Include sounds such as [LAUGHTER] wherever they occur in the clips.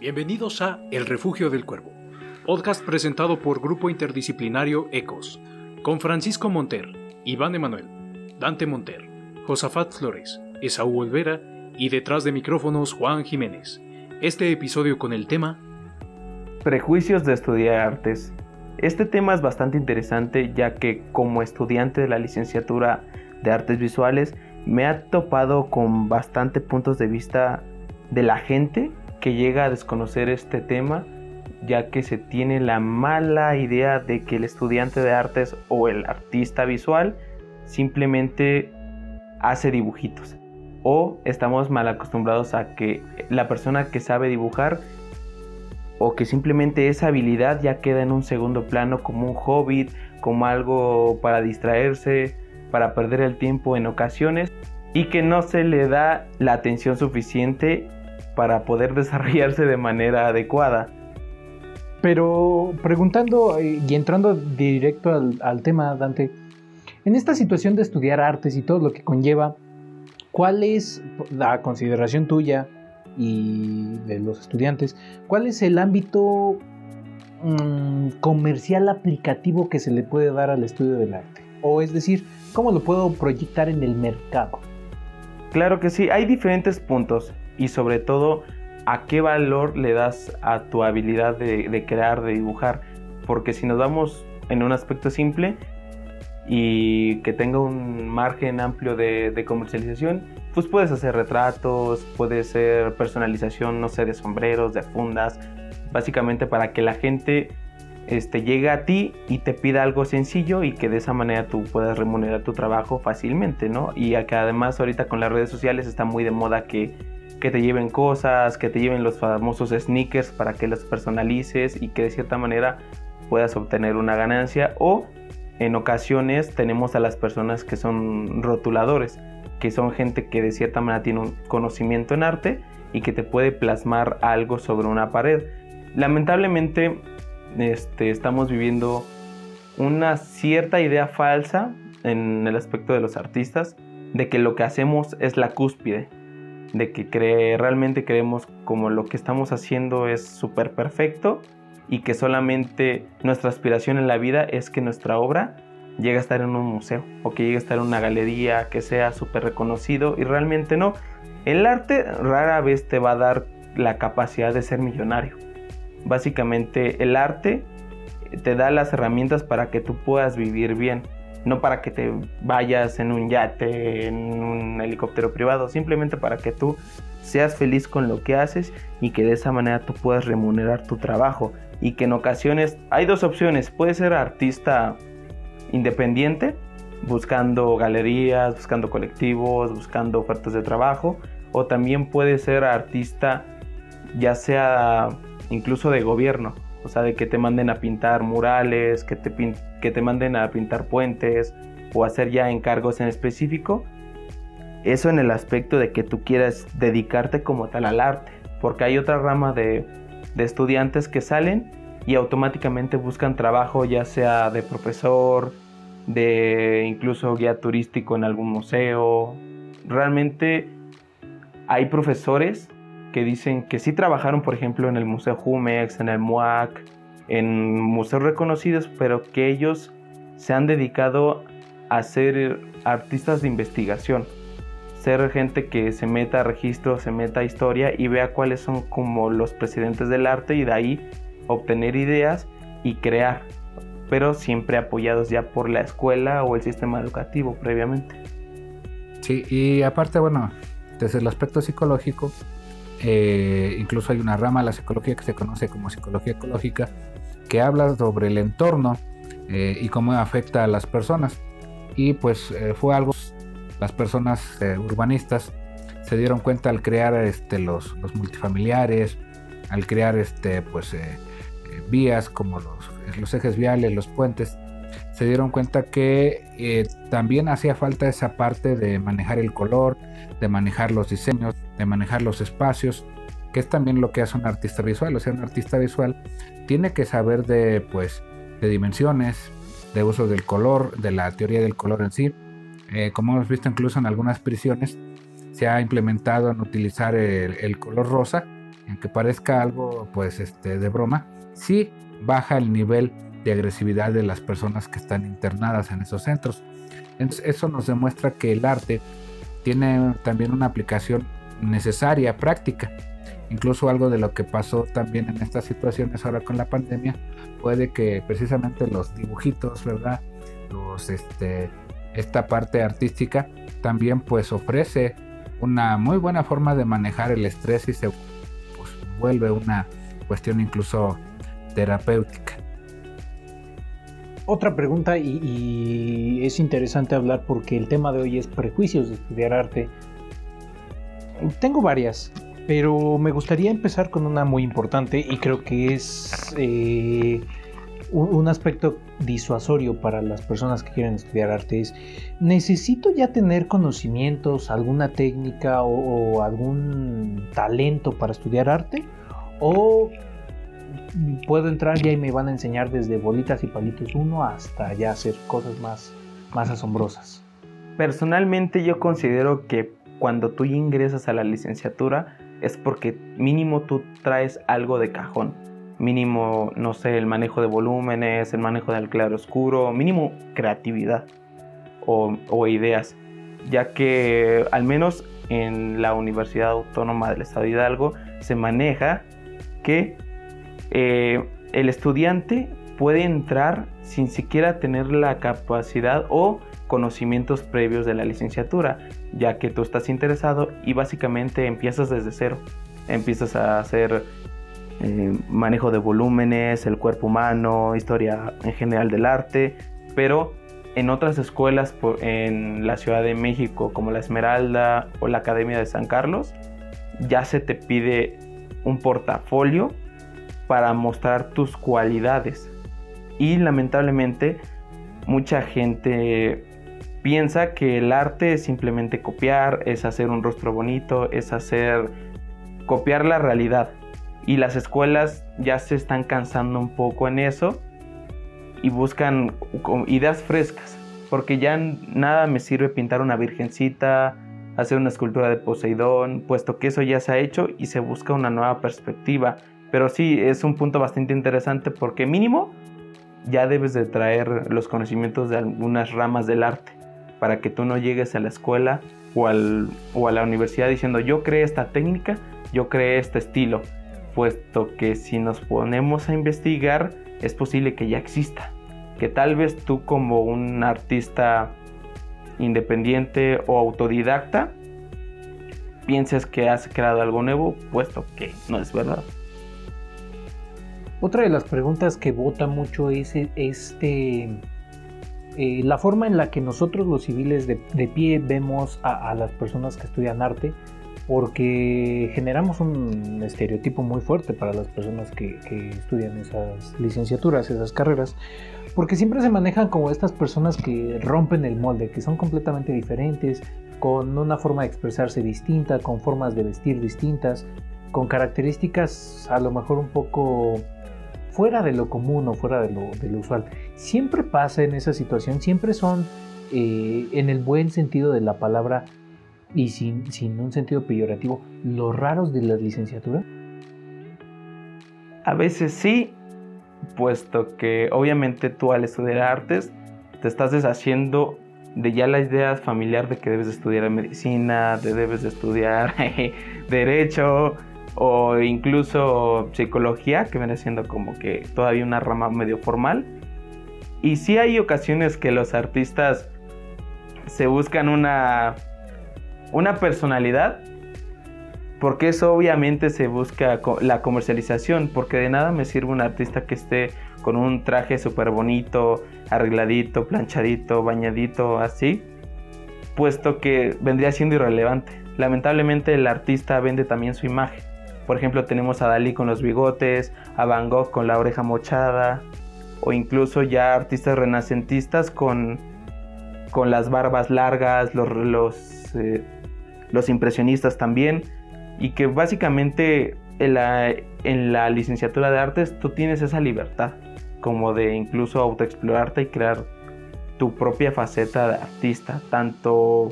Bienvenidos a El Refugio del Cuervo, podcast presentado por Grupo Interdisciplinario ECOS, con Francisco Monter, Iván Emanuel, Dante Monter, Josafat Flores, Esaú Olvera y detrás de micrófonos Juan Jiménez. Este episodio con el tema Prejuicios de estudiar artes. Este tema es bastante interesante ya que como estudiante de la licenciatura de artes visuales me ha topado con bastante puntos de vista de la gente que llega a desconocer este tema ya que se tiene la mala idea de que el estudiante de artes o el artista visual simplemente hace dibujitos. O estamos mal acostumbrados a que la persona que sabe dibujar o que simplemente esa habilidad ya queda en un segundo plano como un hobby, como algo para distraerse, para perder el tiempo en ocasiones y que no se le da la atención suficiente para poder [LAUGHS] desarrollarse de manera adecuada. Pero preguntando eh, y entrando directo al, tema, Dante, en esta situación de estudiar artes y todo lo que conlleva, ¿cuál es la consideración tuya y de los estudiantes? ¿Cuál es el ámbito mm, comercial aplicativo que se le puede dar al estudio del arte? O es decir, ¿cómo lo puedo proyectar en el mercado? Claro que sí, hay diferentes puntos y sobre todo a qué valor le das a tu habilidad de, crear, de dibujar. Porque si nos vamos en un aspecto simple y que tenga un margen amplio de, comercialización, pues puedes hacer retratos, puede ser personalización, no sé, de sombreros, de fundas, básicamente para que la gente este, llegue a ti y te pida algo sencillo y que de esa manera tú puedas remunerar tu trabajo fácilmente, ¿no? Y que además ahorita con las redes sociales está muy de moda que que te lleven cosas, que te lleven los famosos sneakers para que los personalices y que de cierta manera puedas obtener una ganancia o en ocasiones tenemos a las personas que son rotuladores, que son gente que de cierta manera tiene un conocimiento en arte y que te puede plasmar algo sobre una pared. Lamentablemente este, estamos viviendo una cierta idea falsa en el aspecto de los artistas de que lo que hacemos es la cúspide, de que realmente creemos como lo que estamos haciendo es súper perfecto y que solamente nuestra aspiración en la vida es que nuestra obra llegue a estar en un museo o que llegue a estar en una galería, que sea súper reconocido y realmente no. El arte rara vez te va a dar la capacidad de ser millonario. Básicamente el arte te da las herramientas para que tú puedas vivir bien no para que te vayas en un yate, en un helicóptero privado, simplemente para que tú seas feliz con lo que haces y que de esa manera tú puedas remunerar tu trabajo. Y que en ocasiones hay dos opciones, puedes ser artista independiente, buscando galerías, buscando colectivos, buscando ofertas de trabajo, o también puedes ser artista ya sea incluso de gobierno, o sea, de que te manden a pintar murales, que te, que te manden a pintar puentes o hacer ya encargos en específico. Eso en el aspecto de que tú quieras dedicarte como tal al arte, porque hay otra rama de, de estudiantes que salen y automáticamente buscan trabajo ya sea de profesor, de incluso guía turístico en algún museo. Realmente hay profesores que dicen que sí trabajaron, por ejemplo, en el Museo Jumex, en el MUAC, en museos reconocidos, pero que ellos se han dedicado a ser artistas de investigación, ser gente que se meta a registro, se meta a historia y vea cuáles son como los presidentes del arte y de ahí obtener ideas y crear, pero siempre apoyados ya por la escuela o el sistema educativo previamente. Sí, y aparte, bueno, desde el aspecto psicológico, eh, incluso hay una rama de la psicología que se conoce como psicología ecológica, que habla sobre el entorno eh, y cómo afecta a las personas. Y pues eh, fue algo, las personas urbanistas se dieron cuenta al crear este, los, multifamiliares, al crear este, pues, vías como los ejes viales, los puentes, se dieron cuenta que también hacía falta esa parte de manejar el color, de manejar los diseños, de manejar los espacios, que es también lo que hace un artista visual. O sea, un artista visual tiene que saber de, pues, de dimensiones, de uso del color, de la teoría del color en sí. Eh, como hemos visto incluso en algunas prisiones, se ha implementado en utilizar el, color rosa aunque parezca algo pues este de broma, sí baja el nivel de agresividad de las personas que están internadas en esos centros. Eso nos demuestra que el arte tiene también una aplicación necesaria, práctica. Incluso algo de lo que pasó también en estas situaciones ahora con la pandemia, puede que precisamente los dibujitos, ¿verdad? Este, esta parte artística también pues ofrece una muy buena forma de manejar el estrés y se pues, vuelve una cuestión incluso terapéutica. Otra pregunta y, es interesante hablar porque el tema de hoy es prejuicios de estudiar arte. Tengo varias, pero me gustaría empezar con una muy importante y creo que es eh, un, aspecto disuasorio para las personas que quieren estudiar arte. Es, ¿necesito ya tener conocimientos, alguna técnica o algún talento para estudiar arte? ¿O puedo entrar ya y me van a enseñar desde bolitas y palitos uno hasta ya hacer cosas más, más asombrosas. Personalmente yo considero que cuando tú ingresas a la licenciatura es porque mínimo tú traes algo de cajón. Mínimo, no sé, el manejo de volúmenes, el manejo del claro oscuro, mínimo creatividad o, o ideas. Ya que al menos en la Universidad Autónoma del Estado de Hidalgo se maneja que eh, el estudiante puede entrar sin siquiera tener la capacidad o conocimientos previos de la licenciatura, ya que tú estás interesado y básicamente empiezas desde cero. Empiezas a hacer eh, manejo de volúmenes, el cuerpo humano, historia en general del arte, pero en otras escuelas en la Ciudad de México, como la Esmeralda o la Academia de San Carlos, ya se te pide un portafolio para mostrar tus cualidades. Y lamentablemente mucha gente piensa que el arte es simplemente copiar, es hacer un rostro bonito, es hacer copiar la realidad. Y las escuelas ya se están cansando un poco en eso y buscan ideas frescas. Porque ya nada me sirve pintar una virgencita, hacer una escultura de Poseidón, puesto que eso ya se ha hecho y se busca una nueva perspectiva pero sí, es un punto bastante interesante porque mínimo ya debes de traer los conocimientos de algunas ramas del arte para que tú no llegues a la escuela o, al, o a la universidad diciendo yo creé esta técnica, yo creé este estilo, puesto que si nos ponemos a investigar es posible que ya exista, que tal vez tú como un artista independiente o autodidacta pienses que has creado algo nuevo, puesto que no es verdad. Otra de las preguntas que vota mucho es este, eh, la forma en la que nosotros los civiles de, pie vemos a, las personas que estudian arte, porque generamos un estereotipo muy fuerte para las personas que estudian esas licenciaturas, esas carreras, porque siempre se manejan como estas personas que rompen el molde, que son completamente diferentes, con una forma de expresarse distinta, con formas de vestir distintas, con características a lo mejor un poco fuera de lo común o fuera de lo, usual. Siempre pasa en esa situación, siempre son eh, en el buen sentido de la palabra y sin, un sentido peyorativo, los raros de la licenciatura. A veces sí, puesto que obviamente tú al estudiar artes te estás deshaciendo de ya la idea familiar de que debes de estudiar medicina, de debes de estudiar [LAUGHS] derecho, o incluso psicología, que viene siendo como que todavía una rama medio formal. Y sí hay ocasiones que los artistas se buscan una, una personalidad, porque eso obviamente se busca la comercialización, porque de nada me sirve un artista que esté con un traje súper bonito, arregladito, planchadito, bañadito, así, puesto que vendría siendo irrelevante. Lamentablemente el artista vende también su imagen. Por ejemplo, tenemos a Dalí con los bigotes, a Van Gogh con la oreja mochada, o incluso ya artistas renacentistas con, con las barbas largas, los, eh, los impresionistas también, y que básicamente en la, en la licenciatura de artes tú tienes esa libertad, como de incluso autoexplorarte y crear tu propia faceta de artista, tanto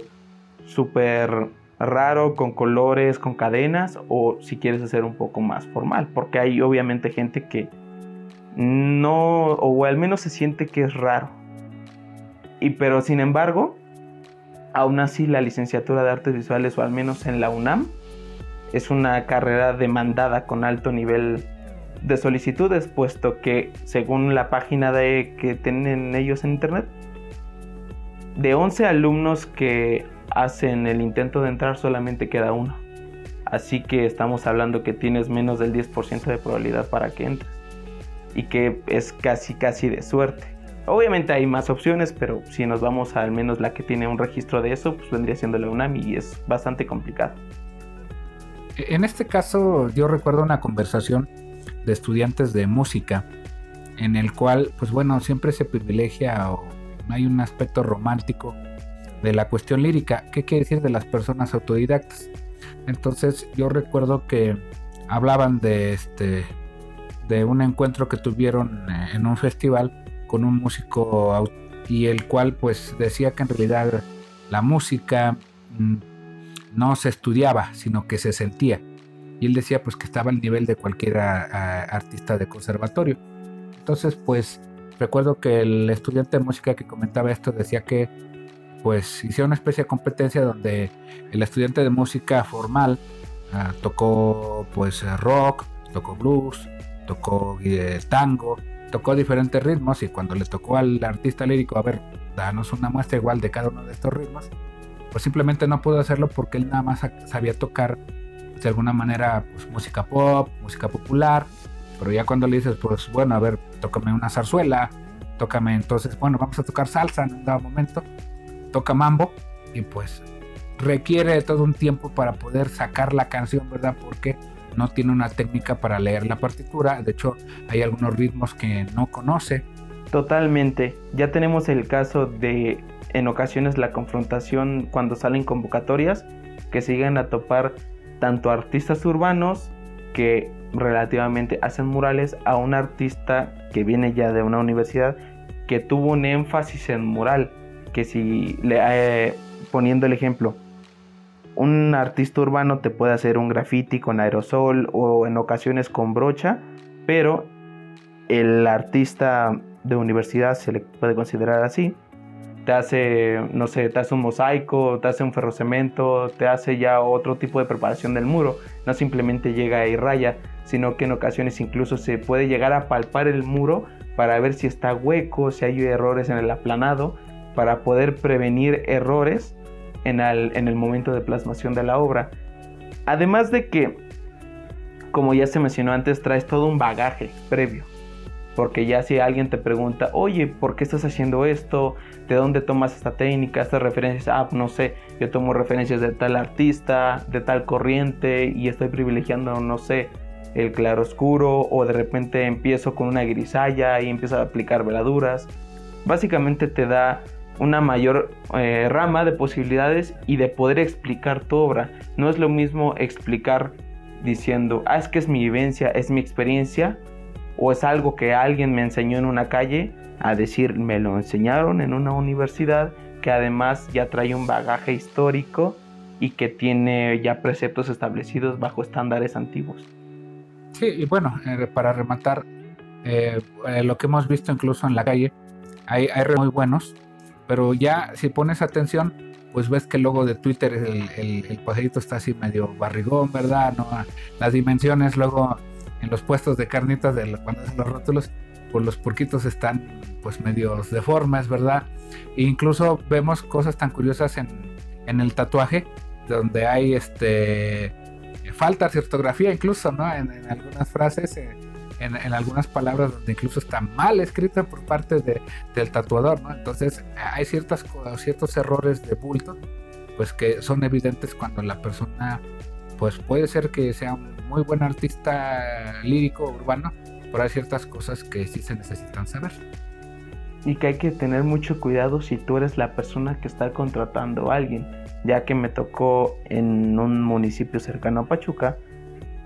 súper raro, con colores, con cadenas, o si quieres hacer un poco más formal, porque hay obviamente gente que no, o al menos se siente que es raro. Y pero sin embargo, aún así la licenciatura de artes visuales, o al menos en la UNAM, es una carrera demandada con alto nivel de solicitudes, puesto que según la página de, que tienen ellos en internet, de 11 alumnos que hacen el intento de entrar solamente queda uno. Así que estamos hablando que tienes menos del 10% de probabilidad para que entres. Y que es casi casi de suerte. Obviamente hay más opciones, pero si nos vamos al menos la que tiene un registro de eso, pues vendría siendo la UNAM y es bastante complicado. En este caso yo recuerdo una conversación de estudiantes de música en el cual pues bueno siempre se privilegia o hay un aspecto romántico de la cuestión lírica. ¿Qué quiere decir de las personas autodidactas? Entonces yo recuerdo que hablaban de este de un encuentro que tuvieron eh, en un festival con un músico y el cual pues decía que en realidad la música mm, no se estudiaba, sino que se sentía. Y él decía pues que estaba al nivel de cualquier artista de conservatorio. Entonces pues recuerdo que el estudiante de música que comentaba esto decía que pues hicieron una especie de competencia donde el estudiante de música formal ah, tocó pues rock, tocó blues, tocó eh, tango, tocó diferentes ritmos y cuando le tocó al artista lírico, a ver, danos una muestra igual de cada uno de estos ritmos, pues simplemente no pudo hacerlo porque él nada más sabía tocar de alguna manera pues, música pop, música popular, pero ya cuando le dices, pues bueno, a ver, tócame una zarzuela, tócame entonces, bueno, vamos a tocar salsa en un dado momento, toca mambo y pues requiere todo un tiempo para poder sacar la canción, ¿verdad? Porque no tiene una técnica para leer la partitura, de hecho hay algunos ritmos que no conoce. Totalmente, ya tenemos el caso de en ocasiones la confrontación cuando salen convocatorias que siguen a topar tanto artistas urbanos que relativamente hacen murales a un artista que viene ya de una universidad que tuvo un énfasis en mural que si le eh, poniendo el ejemplo un artista urbano te puede hacer un graffiti con aerosol o en ocasiones con brocha pero el artista de universidad se le puede considerar así te hace, no sé, te hace un mosaico, te hace un ferrocemento, te hace ya otro tipo de preparación del muro. No simplemente llega y raya, sino que en ocasiones incluso se puede llegar a palpar el muro para ver si está hueco, si hay errores en el aplanado, para poder prevenir errores en el, en el momento de plasmación de la obra. Además de que, como ya se mencionó antes, traes todo un bagaje previo. Porque ya si alguien te pregunta, oye, ¿por qué estás haciendo esto? ¿De dónde tomas esta técnica, estas referencias? Ah, no sé, yo tomo referencias de tal artista, de tal corriente y estoy privilegiando, no sé, el claro oscuro o de repente empiezo con una grisalla y empiezo a aplicar veladuras. Básicamente te da una mayor eh, rama de posibilidades y de poder explicar tu obra. No es lo mismo explicar diciendo, ah, es que es mi vivencia, es mi experiencia, o es algo que alguien me enseñó en una calle a decir me lo enseñaron en una universidad que además ya trae un bagaje histórico y que tiene ya preceptos establecidos bajo estándares antiguos. Sí, y bueno, eh, para rematar, eh, lo que hemos visto incluso en la calle, hay, hay muy buenos, pero ya si pones atención, pues ves que el logo de Twitter, el, el, el está así medio barrigón, ¿verdad? ¿No? Las dimensiones luego en los puestos de carnitas de cuando hacen los rótulos, pues los porquitos están pues medios deformes, ¿verdad? E incluso vemos cosas tan curiosas en, en el tatuaje, donde hay este faltas de ortografía incluso, ¿no? En, algunas frases, en, en, algunas palabras donde incluso está mal escrita por parte de, del tatuador, ¿no? Entonces hay ciertas, ciertos errores de bulto, pues que son evidentes cuando la persona, pues puede ser que sea un muy buen artista lírico urbano, pero hay ciertas cosas que sí se necesitan saber. Y que hay que tener mucho cuidado si tú eres la persona que está contratando a alguien, ya que me tocó en un municipio cercano a Pachuca,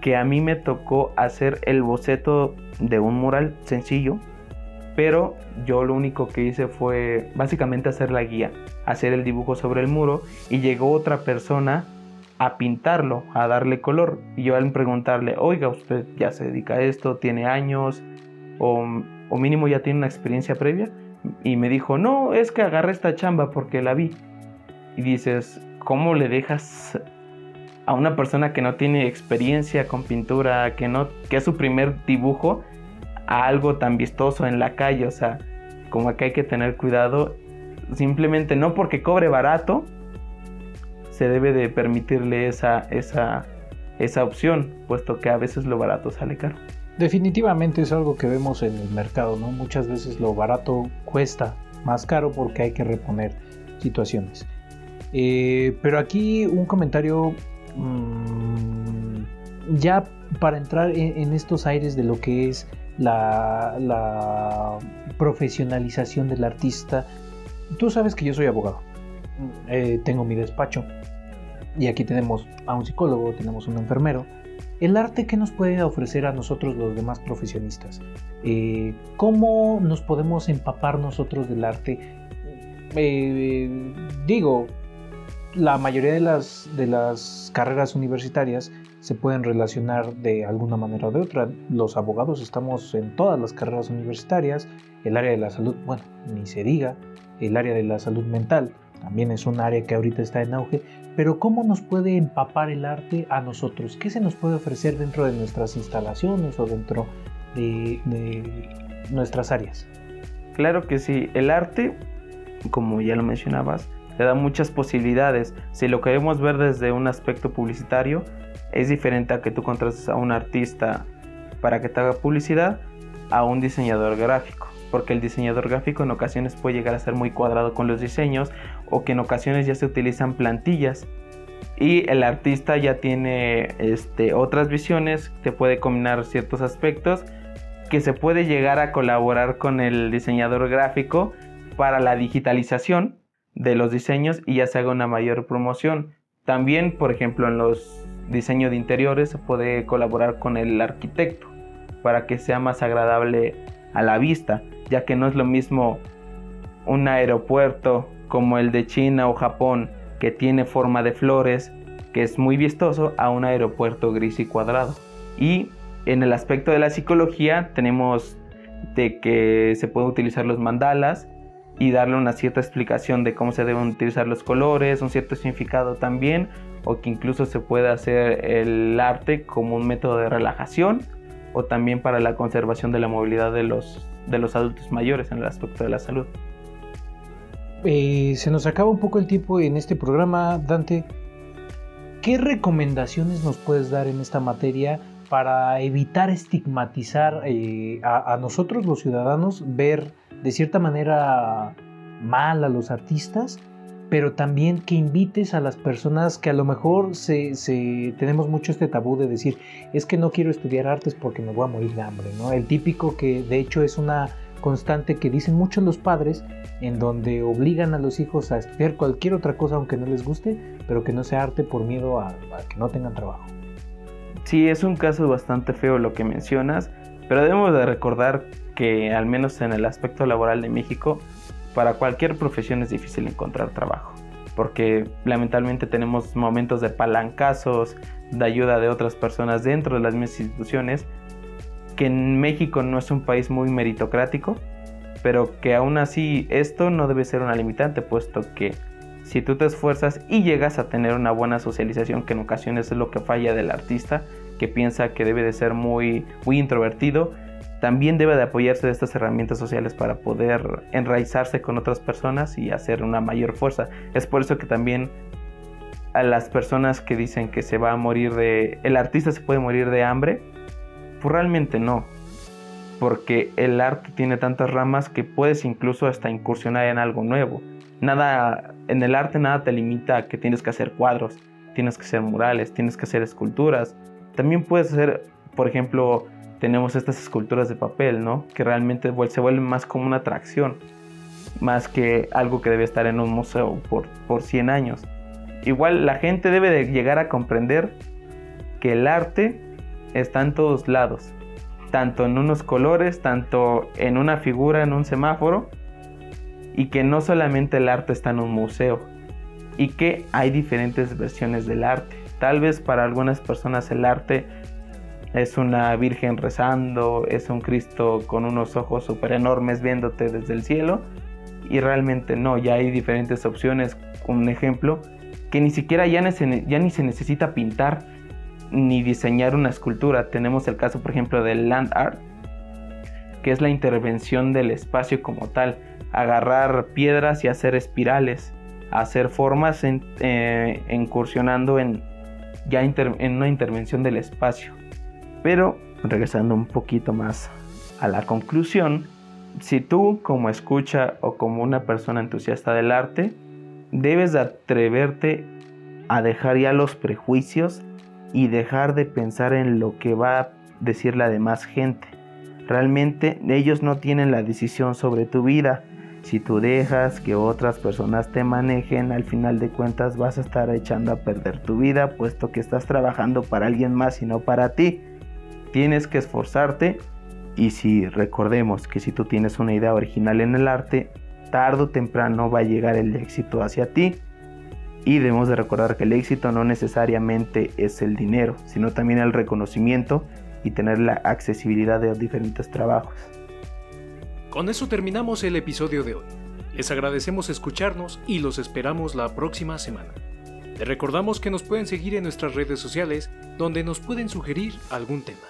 que a mí me tocó hacer el boceto de un mural sencillo, pero yo lo único que hice fue básicamente hacer la guía, hacer el dibujo sobre el muro y llegó otra persona a pintarlo, a darle color. Y yo al preguntarle, oiga, usted ya se dedica a esto, tiene años, o, o mínimo ya tiene una experiencia previa. Y me dijo, no, es que agarré esta chamba porque la vi. Y dices, ¿cómo le dejas a una persona que no tiene experiencia con pintura, que no, que es su primer dibujo, a algo tan vistoso en la calle? O sea, como que hay que tener cuidado. Simplemente no porque cobre barato, se debe de permitirle esa, esa, esa opción, puesto que a veces lo barato sale caro. Definitivamente es algo que vemos en el mercado, ¿no? Muchas veces lo barato cuesta más caro porque hay que reponer situaciones. Eh, pero aquí un comentario mmm, ya para entrar en, en, estos aires de lo que es la, la, profesionalización del artista. Tú sabes que yo soy abogado, eh, tengo mi despacho y aquí tenemos a un psicólogo, tenemos un enfermero. El arte que nos puede ofrecer a nosotros los demás profesionistas. Eh, ¿Cómo nos podemos empapar nosotros del arte? Eh, digo, la mayoría de las, de las carreras universitarias se pueden relacionar de alguna manera o de otra. Los abogados estamos en todas las carreras universitarias, el área de la salud, bueno, ni se diga, el área de la salud mental también es un área que ahorita está en auge, pero ¿cómo nos puede empapar el arte a nosotros? ¿Qué se nos puede ofrecer dentro de nuestras instalaciones o dentro de, de nuestras áreas? Claro que sí, el arte, como ya lo mencionabas, te da muchas posibilidades. Si lo queremos ver desde un aspecto publicitario, es diferente a que tú contrates a un artista para que te haga publicidad a un diseñador gráfico. Porque el diseñador gráfico en ocasiones puede llegar a ser muy cuadrado con los diseños o que en ocasiones ya se utilizan plantillas. Y el artista ya tiene este, otras visiones, te puede combinar ciertos aspectos que se puede llegar a colaborar con el diseñador gráfico para la digitalización de los diseños y ya se haga una mayor promoción. También, por ejemplo, en los diseños de interiores se puede colaborar con el arquitecto para que sea más agradable a la vista, ya que no es lo mismo un aeropuerto como el de China o Japón que tiene forma de flores, que es muy vistoso, a un aeropuerto gris y cuadrado. Y en el aspecto de la psicología tenemos de que se pueden utilizar los mandalas y darle una cierta explicación de cómo se deben utilizar los colores, un cierto significado también, o que incluso se puede hacer el arte como un método de relajación o también para la conservación de la movilidad de los, de los adultos mayores en el aspecto de la salud. Eh, se nos acaba un poco el tiempo en este programa, Dante. ¿Qué recomendaciones nos puedes dar en esta materia para evitar estigmatizar eh, a nosotros los ciudadanos, ver de cierta manera mal a los artistas, pero también que invites a las personas que a lo mejor se, tenemos mucho este tabú de decir, es que no quiero estudiar artes porque me voy a morir de hambre, ¿no? El típico que de hecho es una constante que dicen muchos los padres, en donde obligan a los hijos a estudiar cualquier otra cosa aunque no les guste, pero que no sea arte por miedo a, a que no tengan trabajo. Sí, es un caso bastante feo lo que mencionas, pero debemos de recordar que al menos en el aspecto laboral de México, para cualquier profesión es difícil encontrar trabajo, porque lamentablemente tenemos momentos de palancazos, de ayuda de otras personas dentro de las mismas instituciones, que en México no es un país muy meritocrático, pero que aún así esto no debe ser una limitante, puesto que si tú te esfuerzas y llegas a tener una buena socialización, que en ocasiones es lo que falla del artista, que piensa que debe de ser muy, muy introvertido, también debe de apoyarse de estas herramientas sociales para poder enraizarse con otras personas y hacer una mayor fuerza. Es por eso que también a las personas que dicen que se va a morir de... el artista se puede morir de hambre, pues realmente no. Porque el arte tiene tantas ramas que puedes incluso hasta incursionar en algo nuevo. Nada, en el arte nada te limita a que tienes que hacer cuadros, tienes que hacer murales, tienes que hacer esculturas. También puedes hacer, por ejemplo, tenemos estas esculturas de papel, ¿no? Que realmente se vuelven más como una atracción, más que algo que debe estar en un museo por, por 100 años. Igual la gente debe de llegar a comprender que el arte está en todos lados, tanto en unos colores, tanto en una figura, en un semáforo, y que no solamente el arte está en un museo, y que hay diferentes versiones del arte. Tal vez para algunas personas el arte es una virgen rezando, es un Cristo con unos ojos súper enormes viéndote desde el cielo. Y realmente no, ya hay diferentes opciones. Un ejemplo, que ni siquiera ya, ni se necesita pintar ni diseñar una escultura. Tenemos el caso, por ejemplo, del land art, que es la intervención del espacio como tal. Agarrar piedras y hacer espirales, hacer formas eh, incursionando en, ya en una intervención del espacio. Pero regresando un poquito más a la conclusión, si tú como escucha o como una persona entusiasta del arte, debes atreverte a dejar ya los prejuicios y dejar de pensar en lo que va a decir la demás gente. Realmente ellos no tienen la decisión sobre tu vida. Si tú dejas que otras personas te manejen, al final de cuentas vas a estar echando a perder tu vida, puesto que estás trabajando para alguien más y no para ti. Tienes que esforzarte y si recordemos que si tú tienes una idea original en el arte, tarde o temprano va a llegar el éxito hacia ti. Y debemos de recordar que el éxito no necesariamente es el dinero, sino también el reconocimiento y tener la accesibilidad de diferentes trabajos. Con eso terminamos el episodio de hoy. Les agradecemos escucharnos y los esperamos la próxima semana. Les recordamos que nos pueden seguir en nuestras redes sociales donde nos pueden sugerir algún tema.